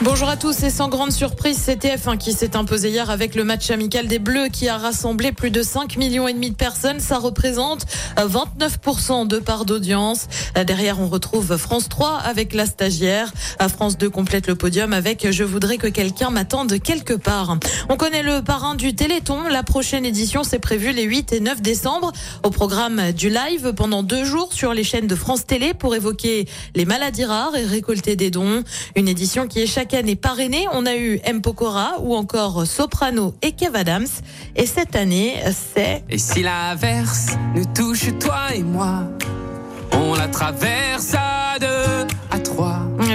Bonjour à tous et sans grande surprise, c'est TF1 qui s'est imposé hier avec le match amical des Bleus qui a rassemblé plus de 5 millions et demi de personnes. Ça représente 29% de part d'audience. Derrière, on retrouve France 3 avec la stagiaire. France 2 complète le podium avec Je voudrais que quelqu'un m'attende quelque part. On connaît le parrain du Téléthon. La prochaine édition, c'est prévu les 8 et 9 décembre. Au programme du live pendant deux jours sur les chaînes de France Télé pour évoquer les maladies rares et récolter des dons. Une édition qui est année parrainée. On a eu M. Pokora ou encore Soprano et Kev Adams. Et cette année, c'est... Et si l'averse nous touche toi et moi, on la traverse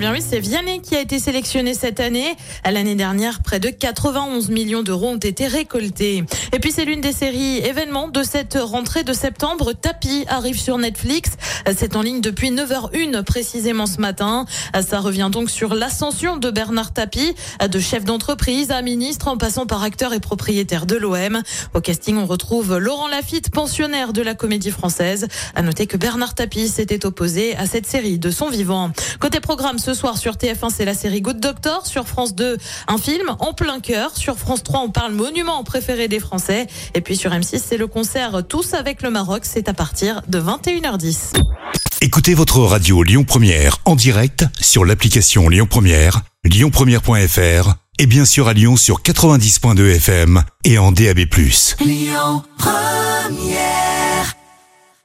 bien oui, c'est Vianney qui a été sélectionné cette année. À l'année dernière, près de 91 millions d'euros ont été récoltés. Et puis c'est l'une des séries événements de cette rentrée de septembre. Tapi arrive sur Netflix. C'est en ligne depuis 9h01 précisément ce matin. Ça revient donc sur l'ascension de Bernard Tapie, de chef d'entreprise à ministre en passant par acteur et propriétaire de l'OM. Au casting, on retrouve Laurent Lafitte, pensionnaire de la comédie française. À noter que Bernard Tapie s'était opposé à cette série de son vivant. Côté programme, ce soir sur TF1, c'est la série Good Doctor. Sur France 2, un film en plein cœur. Sur France 3, on parle monument préféré des Français. Et puis sur M6, c'est le concert Tous avec le Maroc. C'est à partir de 21h10. Écoutez votre radio Lyon Première en direct sur l'application Lyon Première, lyonpremière.fr et bien sûr à Lyon sur 90.2 FM et en DAB+. Lyon Première